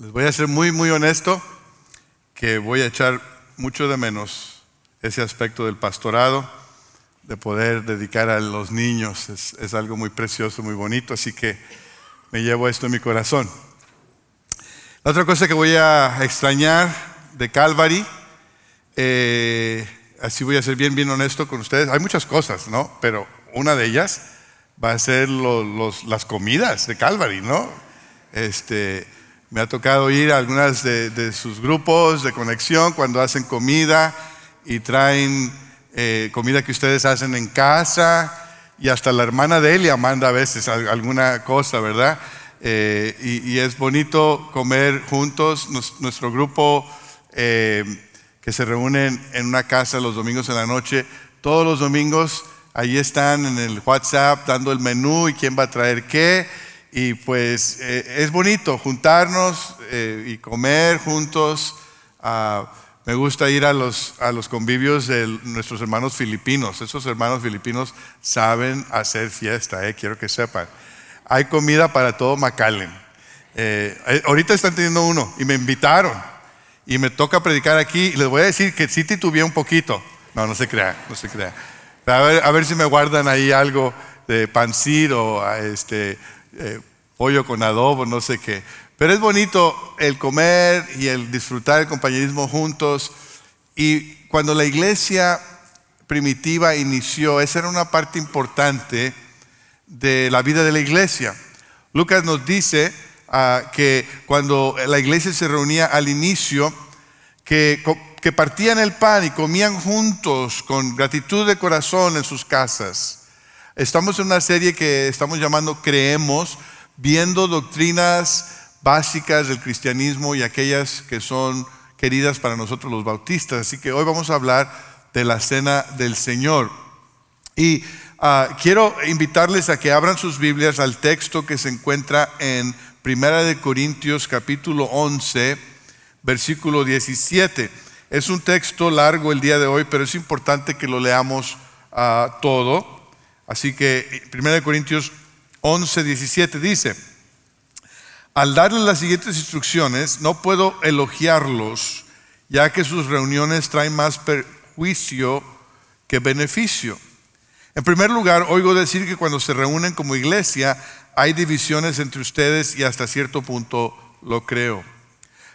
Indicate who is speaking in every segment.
Speaker 1: Les voy a ser muy, muy honesto que voy a echar mucho de menos ese aspecto del pastorado, de poder dedicar a los niños. Es, algo muy precioso, muy bonito, así que me llevo esto en mi corazón. La otra cosa que voy a extrañar de Calvary, eh, así voy a ser bien, bien honesto con ustedes. Hay muchas cosas, ¿no? Pero una de ellas va a ser las comidas de Calvary, ¿no? Este, me ha tocado ir a algunas de, sus grupos de conexión cuando hacen comida y traen eh, comida que ustedes hacen en casa y hasta la hermana de Elia manda a veces alguna cosa, ¿verdad? Eh, y, es bonito comer juntos. nuestro grupo eh, que se reúne en una casa los domingos en la noche, todos los domingos ahí están en el WhatsApp dando el menú y quién va a traer qué y pues eh, es bonito juntarnos eh, y comer juntos. Ah, me gusta ir a los, a los convivios de nuestros hermanos filipinos. Esos hermanos filipinos saben hacer fiesta, eh, quiero que sepan. Hay comida para todo McAllen. ahorita están teniendo uno y me invitaron y me toca predicar aquí y les voy a decir que sí titubeé un poquito. No, no se crea, no se crea. A ver, a ver si me guardan ahí algo de pancito, este, eh, pollo con adobo, no sé qué. Pero es bonito el comer y el disfrutar el compañerismo juntos. Y cuando la iglesia primitiva inició, esa era una parte importante de la vida de la iglesia. Lucas nos dice ah, que cuando la iglesia se reunía al inicio, que, que partían el pan y comían juntos con gratitud de corazón en sus casas. Estamos en una serie que estamos llamando Creemos, viendo doctrinas básicas del cristianismo y aquellas que son queridas para nosotros los bautistas. Así que hoy vamos a hablar de la cena del Señor. Y ah, quiero invitarles a que abran sus Biblias al texto que se encuentra en Primera de Corintios capítulo 11, versículo 17. Es un texto largo el día de hoy, pero es importante que lo leamos uh, todo. Así que 1 Corintios 11, 17 dice, al darles las siguientes instrucciones, no puedo elogiarlos, ya que sus reuniones traen más perjuicio que beneficio. En primer lugar, oigo decir que cuando se reúnen como iglesia hay divisiones entre ustedes y hasta cierto punto lo creo.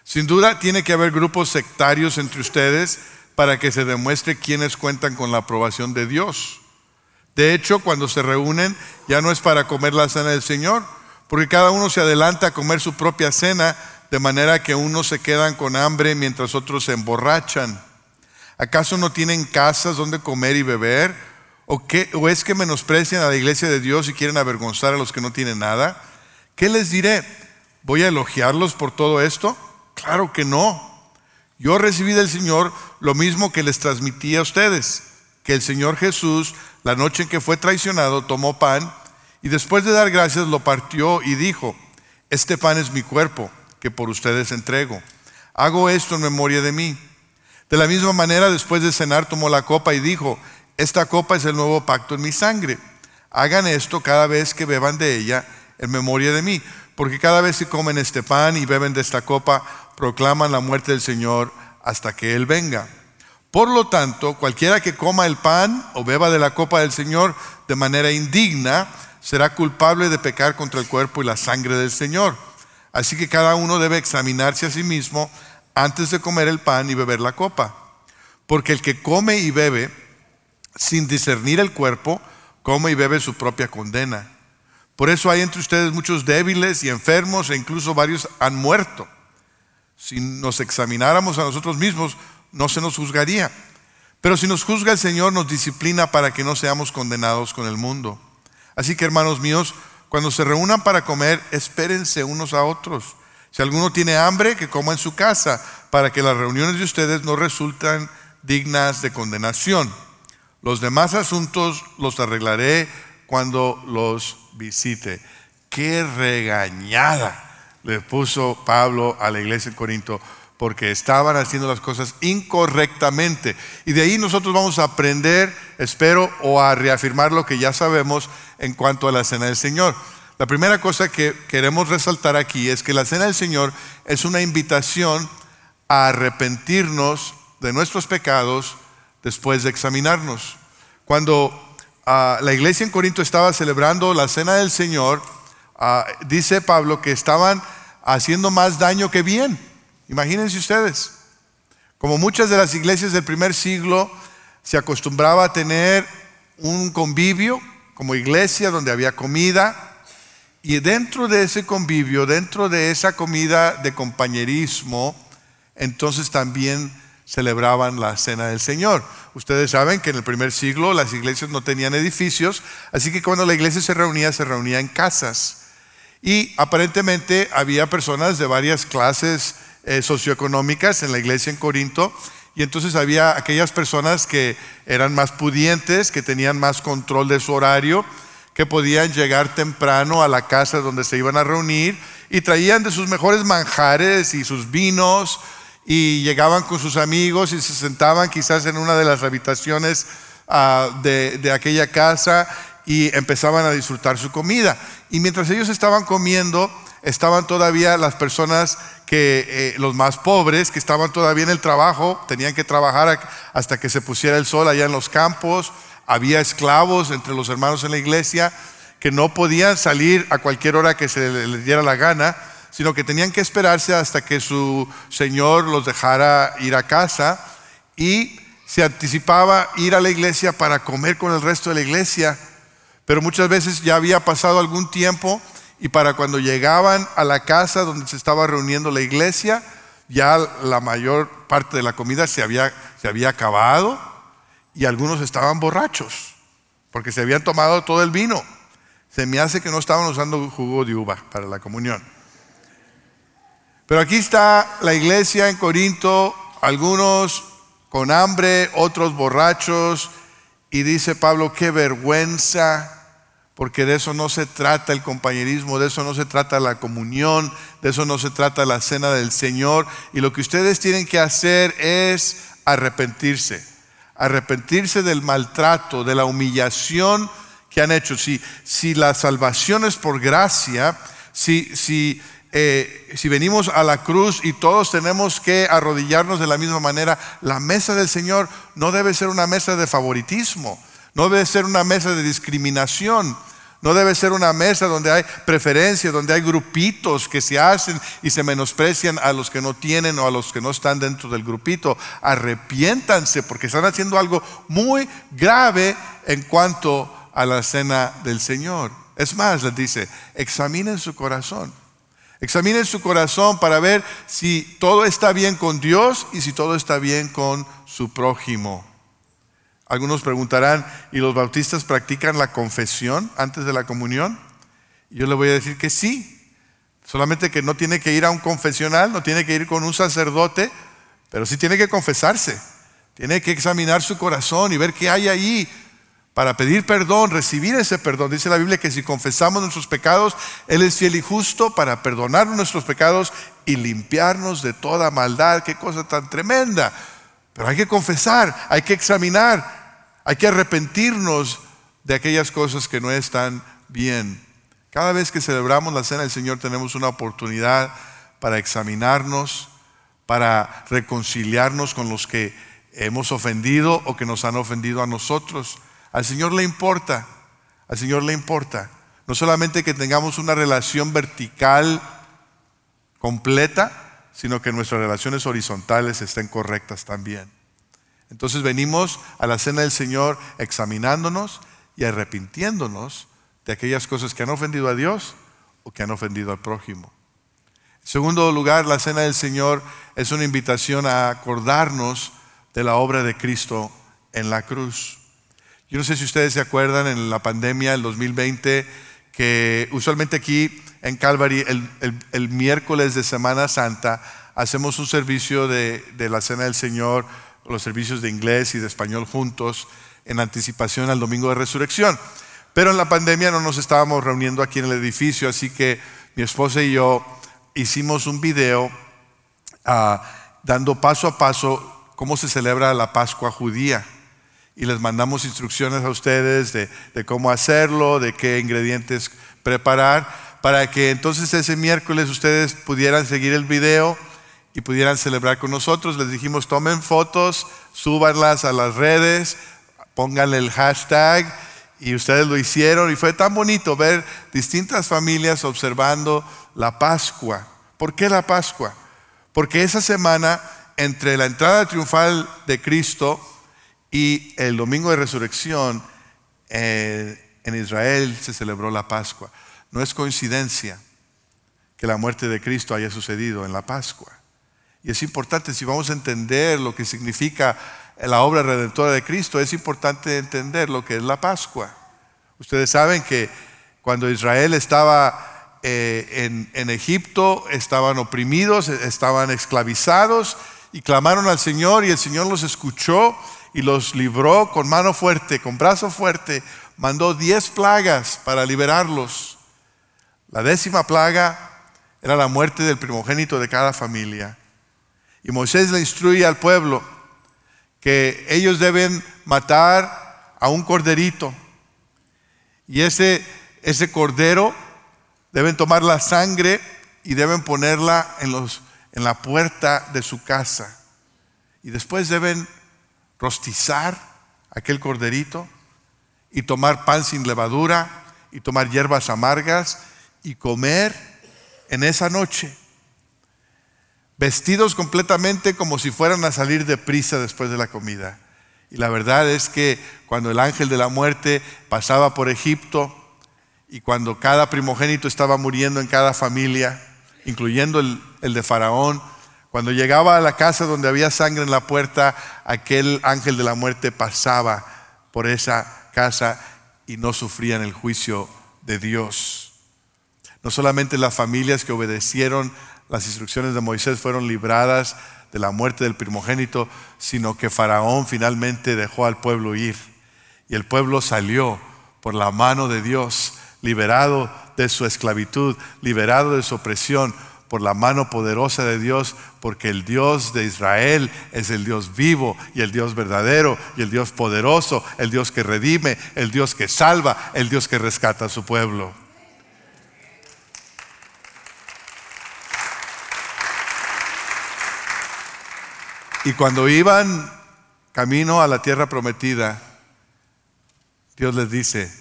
Speaker 1: Sin duda tiene que haber grupos sectarios entre ustedes para que se demuestre quiénes cuentan con la aprobación de Dios. De hecho, cuando se reúnen ya no es para comer la cena del Señor, porque cada uno se adelanta a comer su propia cena, de manera que unos se quedan con hambre mientras otros se emborrachan. ¿Acaso no tienen casas donde comer y beber? ¿O, ¿O es que menosprecian a la iglesia de Dios y quieren avergonzar a los que no tienen nada? ¿Qué les diré? ¿Voy a elogiarlos por todo esto? Claro que no. Yo recibí del Señor lo mismo que les transmití a ustedes, que el Señor Jesús la noche en que fue traicionado, tomó pan y después de dar gracias lo partió y dijo, este pan es mi cuerpo que por ustedes entrego. Hago esto en memoria de mí. De la misma manera, después de cenar, tomó la copa y dijo, esta copa es el nuevo pacto en mi sangre. Hagan esto cada vez que beban de ella en memoria de mí, porque cada vez que comen este pan y beben de esta copa, proclaman la muerte del Señor hasta que Él venga. Por lo tanto, cualquiera que coma el pan o beba de la copa del Señor de manera indigna será culpable de pecar contra el cuerpo y la sangre del Señor. Así que cada uno debe examinarse a sí mismo antes de comer el pan y beber la copa. Porque el que come y bebe sin discernir el cuerpo, come y bebe su propia condena. Por eso hay entre ustedes muchos débiles y enfermos e incluso varios han muerto. Si nos examináramos a nosotros mismos, no se nos juzgaría. Pero si nos juzga el Señor, nos disciplina para que no seamos condenados con el mundo. Así que hermanos míos, cuando se reúnan para comer, espérense unos a otros. Si alguno tiene hambre, que coma en su casa, para que las reuniones de ustedes no resulten dignas de condenación. Los demás asuntos los arreglaré cuando los visite. Qué regañada le puso Pablo a la iglesia en Corinto porque estaban haciendo las cosas incorrectamente. Y de ahí nosotros vamos a aprender, espero, o a reafirmar lo que ya sabemos en cuanto a la cena del Señor. La primera cosa que queremos resaltar aquí es que la cena del Señor es una invitación a arrepentirnos de nuestros pecados después de examinarnos. Cuando ah, la iglesia en Corinto estaba celebrando la cena del Señor, ah, dice Pablo que estaban haciendo más daño que bien. Imagínense ustedes. Como muchas de las iglesias del primer siglo se acostumbraba a tener un convivio como iglesia donde había comida y dentro de ese convivio, dentro de esa comida de compañerismo, entonces también celebraban la cena del Señor. Ustedes saben que en el primer siglo las iglesias no tenían edificios, así que cuando la iglesia se reunía, se reunía en casas. Y aparentemente había personas de varias clases eh, socioeconómicas en la iglesia en Corinto, y entonces había aquellas personas que eran más pudientes, que tenían más control de su horario, que podían llegar temprano a la casa donde se iban a reunir y traían de sus mejores manjares y sus vinos y llegaban con sus amigos y se sentaban quizás en una de las habitaciones ah, de, aquella casa y empezaban a disfrutar su comida. Y mientras ellos estaban comiendo, estaban todavía las personas que, eh, los más pobres, que estaban todavía en el trabajo, tenían que trabajar hasta que se pusiera el sol allá en los campos había esclavos entre los hermanos en la iglesia que no podían salir a cualquier hora que se les diera la gana, sino que tenían que esperarse hasta que su Señor los dejara ir a casa y se anticipaba ir a la iglesia para comer con el resto de la iglesia. Pero muchas veces ya había pasado algún tiempo y para cuando llegaban a la casa donde se estaba reuniendo la iglesia, ya la mayor parte de la comida se había, se había acabado y algunos estaban borrachos porque se habían tomado todo el vino. Se me hace que no estaban usando jugo de uva para la comunión. Pero aquí está la iglesia en Corinto, algunos con hambre, otros borrachos, y dice Pablo, qué vergüenza, porque de eso no se trata el compañerismo, de eso no se trata la comunión, de eso no se trata la cena del Señor, y lo que ustedes tienen que hacer es arrepentirse arrepentirse del maltrato, de la humillación que han hecho. Si, si la salvación es por gracia, si, si, eh, si venimos a la cruz y todos tenemos que arrodillarnos de la misma manera, la mesa del Señor no debe ser una mesa de favoritismo, no debe ser una mesa de discriminación. No debe ser una mesa donde hay preferencia, donde hay grupitos que se hacen y se menosprecian a los que no tienen o a los que no están dentro del grupito. Arrepiéntanse porque están haciendo algo muy grave en cuanto a la cena del Señor. Es más, les dice, examinen su corazón. Examinen su corazón para ver si todo está bien con Dios y si todo está bien con su prójimo. Algunos preguntarán, ¿y los bautistas practican la confesión antes de la comunión? yo le voy a decir que sí, solamente que no tiene que ir a un confesional, no tiene que ir con un sacerdote, pero sí tiene que confesarse, tiene que examinar su corazón y ver qué hay ahí para pedir perdón, recibir ese perdón. Dice la Biblia que si confesamos nuestros pecados, Él es fiel y justo para perdonar nuestros pecados y limpiarnos de toda maldad. Qué cosa tan tremenda. Pero hay que confesar, hay que examinar, hay que arrepentirnos de aquellas cosas que no están bien. Cada vez que celebramos la cena del Señor tenemos una oportunidad para examinarnos, para reconciliarnos con los que hemos ofendido o que nos han ofendido a nosotros. Al Señor le importa, al Señor le importa. No solamente que tengamos una relación vertical completa, sino que nuestras relaciones horizontales estén correctas también. Entonces venimos a la cena del Señor examinándonos y arrepintiéndonos de aquellas cosas que han ofendido a Dios o que han ofendido al prójimo. En segundo lugar, la cena del Señor es una invitación a acordarnos de la obra de Cristo en la cruz. Yo no sé si ustedes se acuerdan en la pandemia del 2020 que usualmente aquí en Calvary el, miércoles de Semana Santa hacemos un servicio de, de la cena del Señor los servicios de inglés y de español juntos en anticipación al domingo de resurrección. Pero en la pandemia no nos estábamos reuniendo aquí en el edificio, así que mi esposa y yo hicimos un video ah, dando paso a paso cómo se celebra la Pascua judía. y les mandamos instrucciones a ustedes de, de cómo hacerlo, de qué ingredientes preparar, para que entonces ese miércoles ustedes pudieran seguir el video y pudieran celebrar con nosotros. Les dijimos, tomen fotos, súbanlas a las redes, pónganle el hashtag y ustedes lo hicieron y fue tan bonito ver distintas familias observando la Pascua. ¿Por qué la Pascua? Porque esa semana entre la entrada triunfal de Cristo y el domingo de resurrección eh, en Israel se celebró la Pascua. No es coincidencia que la muerte de Cristo haya sucedido en la Pascua. Y es importante, si vamos a entender lo que significa la obra redentora de Cristo, es importante entender lo que es la Pascua. Ustedes saben que cuando Israel estaba eh, en, en Egipto, estaban oprimidos, estaban esclavizados y clamaron al Señor y el Señor los escuchó y los libró con mano fuerte, con brazo fuerte, mandó diez plagas para liberarlos. La décima plaga era la muerte del primogénito de cada familia. Y Moisés le instruye al pueblo que ellos deben matar a un corderito. Y ese, ese cordero deben tomar la sangre y deben ponerla en, los, en la puerta de su casa. Y después deben rostizar aquel corderito y tomar pan sin levadura y tomar hierbas amargas y comer en esa noche vestidos completamente como si fueran a salir de prisa después de la comida. Y la verdad es que cuando el ángel de la muerte pasaba por Egipto y cuando cada primogénito estaba muriendo en cada familia, incluyendo el, el de Faraón, cuando llegaba a la casa donde había sangre en la puerta, aquel ángel de la muerte pasaba por esa casa y no sufrían el juicio de Dios. No solamente las familias que obedecieron las instrucciones de Moisés fueron libradas de la muerte del primogénito, sino que Faraón finalmente dejó al pueblo ir. Y el pueblo salió por la mano de Dios, liberado de su esclavitud, liberado de su opresión, por la mano poderosa de Dios, porque el Dios de Israel es el Dios vivo y el Dios verdadero y el Dios poderoso, el Dios que redime, el Dios que salva, el Dios que rescata a su pueblo. Y cuando iban camino a la tierra prometida, Dios les dice,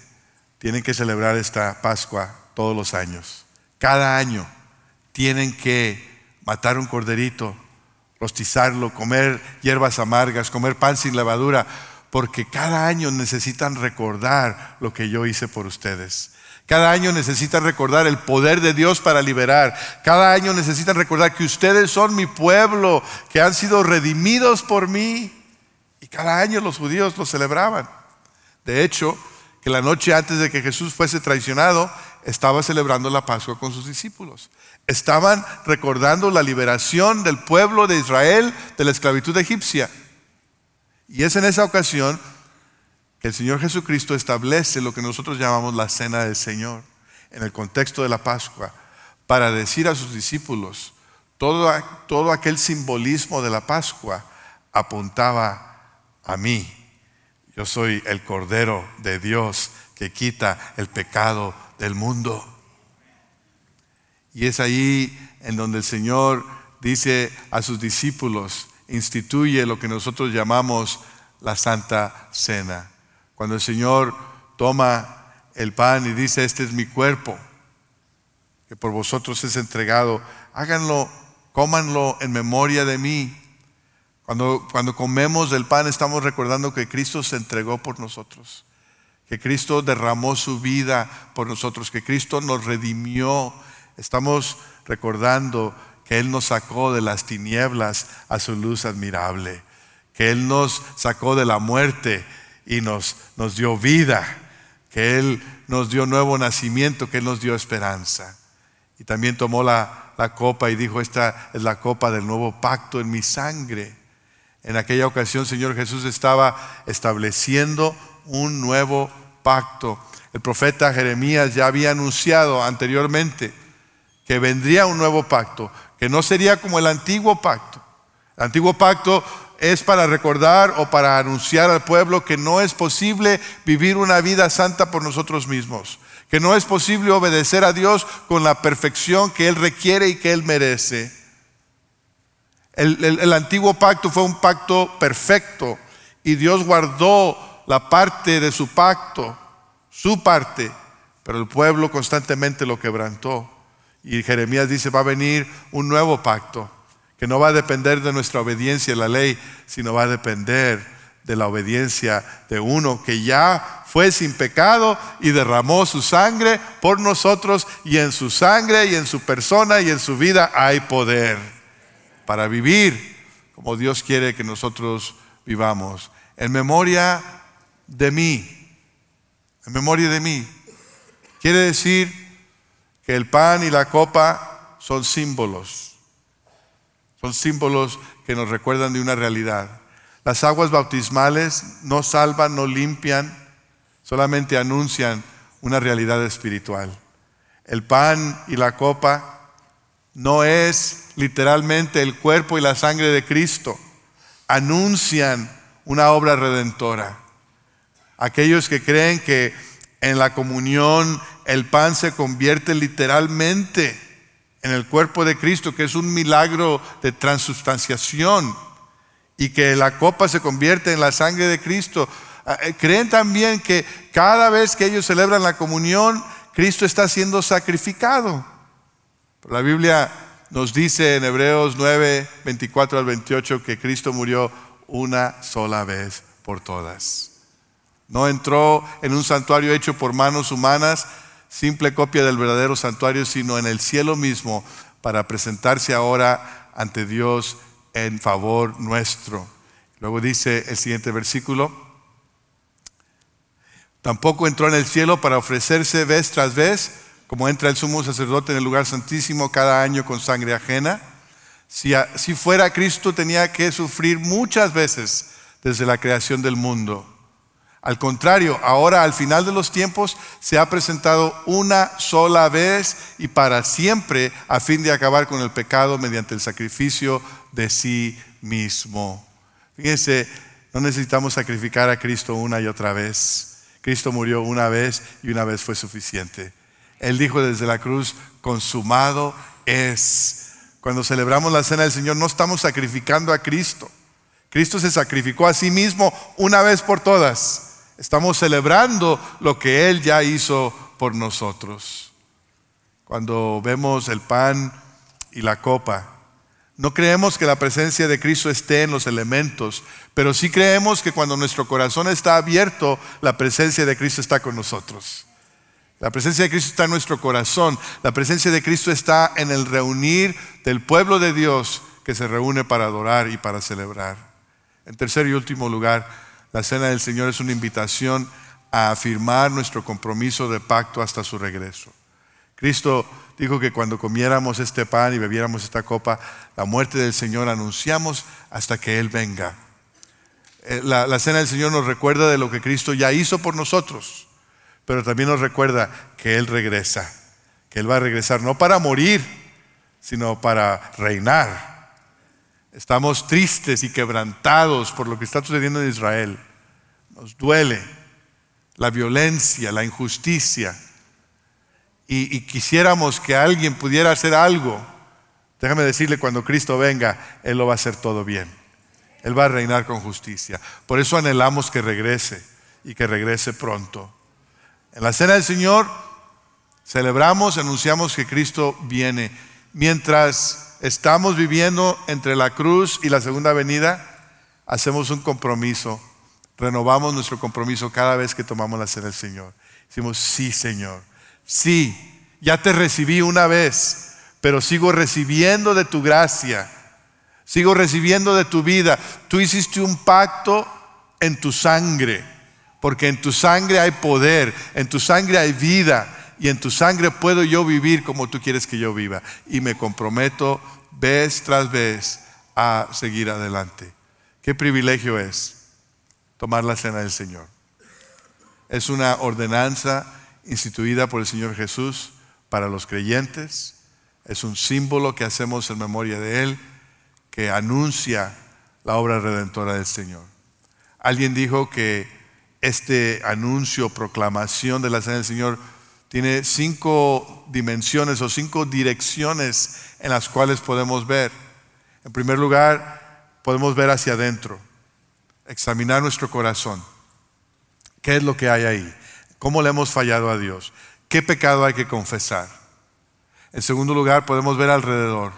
Speaker 1: tienen que celebrar esta Pascua todos los años. Cada año tienen que matar un corderito, rostizarlo, comer hierbas amargas, comer pan sin levadura, porque cada año necesitan recordar lo que yo hice por ustedes. Cada año necesitan recordar el poder de Dios para liberar. Cada año necesitan recordar que ustedes son mi pueblo, que han sido redimidos por mí. Y cada año los judíos lo celebraban. De hecho, que la noche antes de que Jesús fuese traicionado, estaba celebrando la Pascua con sus discípulos. Estaban recordando la liberación del pueblo de Israel de la esclavitud egipcia. Y es en esa ocasión el Señor Jesucristo establece lo que nosotros llamamos la cena del Señor en el contexto de la Pascua para decir a sus discípulos, todo, todo aquel simbolismo de la Pascua apuntaba a mí. Yo soy el Cordero de Dios que quita el pecado del mundo. Y es ahí en donde el Señor dice a sus discípulos, instituye lo que nosotros llamamos la Santa Cena. Cuando el Señor toma el pan y dice, este es mi cuerpo, que por vosotros es entregado, háganlo, cómanlo en memoria de mí. Cuando, cuando comemos el pan estamos recordando que Cristo se entregó por nosotros, que Cristo derramó su vida por nosotros, que Cristo nos redimió. Estamos recordando que Él nos sacó de las tinieblas a su luz admirable, que Él nos sacó de la muerte y nos, nos dio vida, que Él nos dio nuevo nacimiento, que Él nos dio esperanza. Y también tomó la, la copa y dijo, esta es la copa del nuevo pacto en mi sangre. En aquella ocasión, Señor Jesús estaba estableciendo un nuevo pacto. El profeta Jeremías ya había anunciado anteriormente que vendría un nuevo pacto, que no sería como el antiguo pacto. El antiguo pacto es para recordar o para anunciar al pueblo que no es posible vivir una vida santa por nosotros mismos, que no es posible obedecer a Dios con la perfección que Él requiere y que Él merece. El, antiguo pacto fue un pacto perfecto y Dios guardó la parte de su pacto, su parte, pero el pueblo constantemente lo quebrantó. Y Jeremías dice, va a venir un nuevo pacto que no va a depender de nuestra obediencia a la ley, sino va a depender de la obediencia de uno que ya fue sin pecado y derramó su sangre por nosotros y en su sangre y en su persona y en su vida hay poder para vivir como Dios quiere que nosotros vivamos. En memoria de mí, en memoria de mí. Quiere decir que el pan y la copa son símbolos son símbolos que nos recuerdan de una realidad. Las aguas bautismales no salvan, no limpian, solamente anuncian una realidad espiritual. El pan y la copa no es literalmente el cuerpo y la sangre de Cristo, anuncian una obra redentora. Aquellos que creen que en la comunión el pan se convierte literalmente en el cuerpo de Cristo, que es un milagro de transubstanciación y que la copa se convierte en la sangre de Cristo. Ah, eh, creen también que cada vez que ellos celebran la comunión, Cristo está siendo sacrificado. La Biblia nos dice en Hebreos 9, 24 al 28 que Cristo murió una sola vez por todas. No entró en un santuario hecho por manos humanas, simple copia del verdadero santuario, sino en el cielo mismo para presentarse ahora ante Dios en favor nuestro. Luego dice el siguiente versículo, tampoco entró en el cielo para ofrecerse vez tras vez, como entra el sumo sacerdote en el lugar santísimo cada año con sangre ajena. Si, si fuera Cristo tenía que sufrir muchas veces desde la creación del mundo. Al contrario, ahora al final de los tiempos se ha presentado una sola vez y para siempre a fin de acabar con el pecado mediante el sacrificio de sí mismo. Fíjense, no necesitamos sacrificar a Cristo una y otra vez. Cristo murió una vez y una vez fue suficiente. Él dijo desde la cruz, consumado es. Cuando celebramos la cena del Señor no estamos sacrificando a Cristo. Cristo se sacrificó a sí mismo una vez por todas. Estamos celebrando lo que Él ya hizo por nosotros. Cuando vemos el pan y la copa, no creemos que la presencia de Cristo esté en los elementos, pero sí creemos que cuando nuestro corazón está abierto, la presencia de Cristo está con nosotros. La presencia de Cristo está en nuestro corazón. La presencia de Cristo está en el reunir del pueblo de Dios que se reúne para adorar y para celebrar. En tercer y último lugar, la cena del Señor es una invitación a afirmar nuestro compromiso de pacto hasta su regreso. Cristo dijo que cuando comiéramos este pan y bebiéramos esta copa, la muerte del Señor anunciamos hasta que Él venga. Eh, la, la, cena del Señor nos recuerda de lo que Cristo ya hizo por nosotros, pero también nos recuerda que Él regresa, que Él va a regresar no para morir, sino para reinar Estamos tristes y quebrantados por lo que está sucediendo en Israel. Nos duele la violencia, la injusticia. Y, quisiéramos que alguien pudiera hacer algo. Déjame decirle, cuando Cristo venga, Él lo va a hacer todo bien. Él va a reinar con justicia. Por eso anhelamos que regrese y que regrese pronto. En la cena del Señor celebramos, anunciamos que Cristo viene. Mientras estamos viviendo entre la cruz y la segunda venida, hacemos un compromiso, renovamos nuestro compromiso cada vez que tomamos la cena del Señor. Decimos, sí Señor, sí, ya te recibí una vez, pero sigo recibiendo de tu gracia, sigo recibiendo de tu vida. Tú hiciste un pacto en tu sangre, porque en tu sangre hay poder, en tu sangre hay vida y en tu sangre puedo yo vivir como tú quieres que yo viva. Y me comprometo vez tras vez a seguir adelante. Qué privilegio es tomar la cena del Señor. Es una ordenanza instituida por el Señor Jesús para los creyentes. Es un símbolo que hacemos en memoria de Él, que anuncia la obra redentora del Señor. Alguien dijo que este anuncio, proclamación de la cena del Señor tiene cinco dimensiones o cinco direcciones en las cuales podemos ver. En primer lugar, podemos ver hacia adentro, examinar nuestro corazón. ¿Qué es lo que hay ahí? ¿Cómo le hemos fallado a Dios? ¿Qué pecado hay que confesar? En segundo lugar, podemos ver alrededor.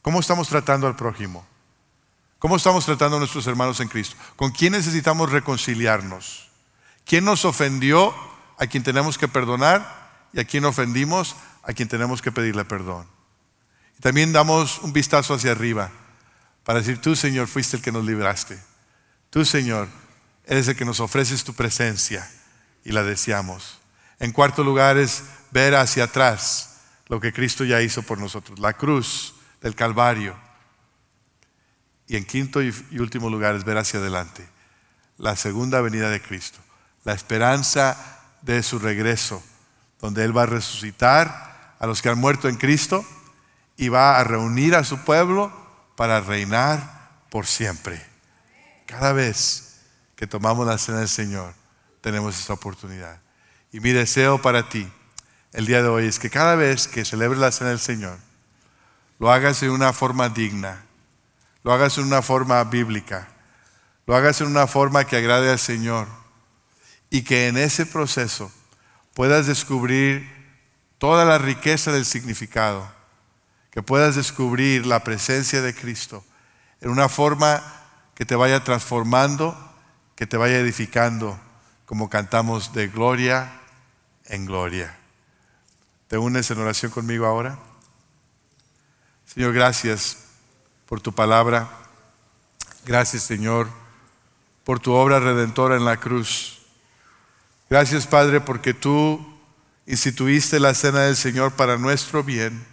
Speaker 1: ¿Cómo estamos tratando al prójimo? ¿Cómo estamos tratando a nuestros hermanos en Cristo? ¿Con quién necesitamos reconciliarnos? ¿Quién nos ofendió a quien tenemos que perdonar? ¿Y a quién ofendimos a quien tenemos que pedirle perdón? Y también damos un vistazo hacia arriba para decir, tú Señor fuiste el que nos libraste. Tú Señor eres el que nos ofreces tu presencia y la deseamos. En cuarto lugar es ver hacia atrás lo que Cristo ya hizo por nosotros, la cruz del Calvario y en quinto y último lugar es ver hacia adelante la segunda venida de Cristo, la esperanza de su regreso, donde Él va a resucitar a los que han muerto en Cristo y va a reunir a su pueblo para reinar por siempre. Cada vez que tomamos la cena del Señor, tenemos esa oportunidad. Y mi deseo para ti el día de hoy es que cada vez que celebres la cena del Señor, lo hagas de una forma digna, lo hagas en una forma bíblica, lo hagas en una forma que agrade al Señor y que en ese proceso puedas descubrir toda la riqueza del significado, que puedas descubrir la presencia de Cristo en una forma que te vaya transformando, que te vaya edificando, como cantamos de gloria en gloria. ¿Te unes en oración conmigo ahora? Señor, gracias por tu palabra. Gracias, Señor, por tu obra redentora en la cruz. Gracias, Padre, porque tú instituiste la cena del Señor para nuestro bien,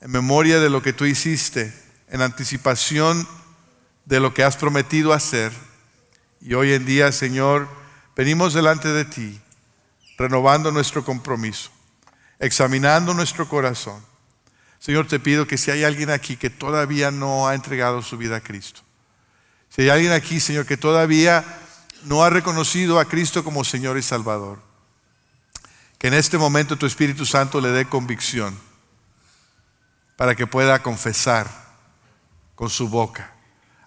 Speaker 1: en memoria de lo que tú hiciste, en anticipación de lo que has prometido hacer. Y hoy en día, Señor, venimos delante de ti, renovando nuestro compromiso, examinando nuestro corazón Señor, te pido que si hay alguien aquí que todavía no ha entregado su vida a Cristo, si hay alguien aquí, Señor, que todavía no ha reconocido a Cristo como Señor y Salvador, que en este momento tu Espíritu Santo le dé convicción para que pueda confesar con su boca,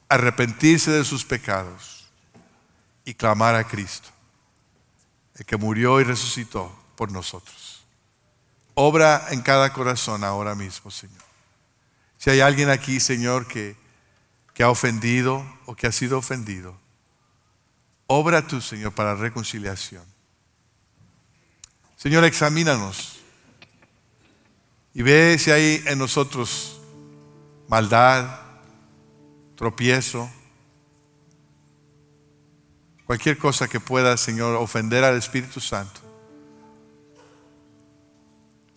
Speaker 1: arrepentirse de sus pecados y clamar a Cristo, el que murió y resucitó por nosotros. Obra en cada corazón ahora mismo, Señor. Si hay alguien aquí, Señor, que, que ha ofendido o que ha sido ofendido, obra tú, Señor, para reconciliación. Señor, examínanos y ve si hay en nosotros maldad, tropiezo, cualquier cosa que pueda, Señor, ofender al Espíritu Santo.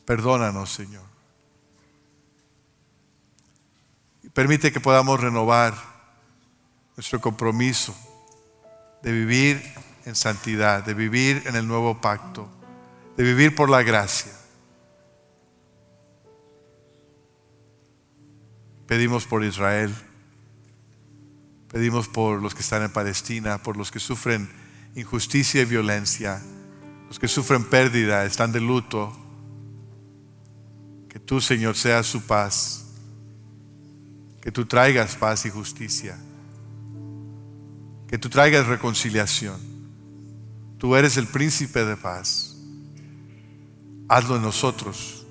Speaker 1: Perdónanos, Señor. Permite que podamos renovar nuestro compromiso de vivir en santidad, de vivir en el nuevo pacto, de vivir por la gracia. Pedimos por Israel, pedimos por los que están en Palestina, por los que sufren injusticia y violencia, los que sufren pérdida, están de luto, que tú, Señor, seas su paz. Que tú traigas paz y justicia. Que tú traigas reconciliación. Tú eres el príncipe de paz. Hazlo en nosotros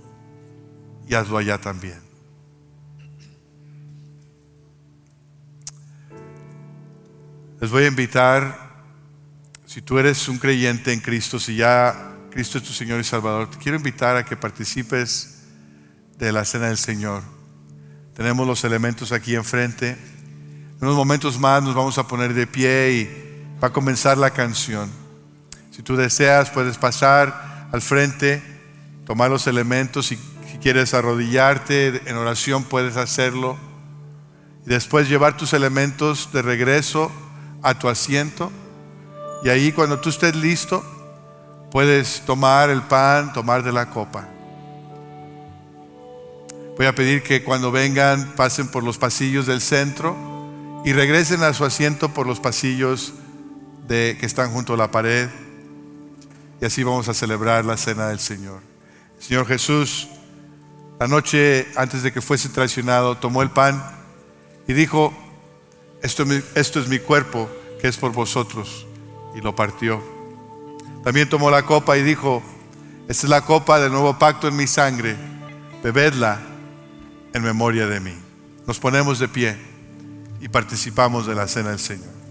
Speaker 1: y hazlo allá también. Les voy a invitar, si tú eres un creyente en Cristo, si ya Cristo es tu Señor y Salvador, te quiero invitar a que participes de la cena del Señor. Tenemos los elementos aquí enfrente. En unos momentos más nos vamos a poner de pie y va a comenzar la canción. Si tú deseas, puedes pasar al frente, tomar los elementos. Si, si quieres arrodillarte en oración, puedes hacerlo. Y después llevar tus elementos de regreso a tu asiento. Y ahí cuando tú estés listo, puedes tomar el pan, tomar de la copa. Voy a pedir que cuando vengan pasen por los pasillos del centro y regresen a su asiento por los pasillos de, que están junto a la pared. Y así vamos a celebrar la cena del Señor. Señor Jesús, la noche antes de que fuese traicionado, tomó el pan y dijo, esto, esto es mi cuerpo que es por vosotros. Y lo partió. También tomó la copa y dijo, esta es la copa del nuevo pacto en mi sangre, bebedla en memoria de mí. Nos ponemos de pie y participamos de la cena del Señor.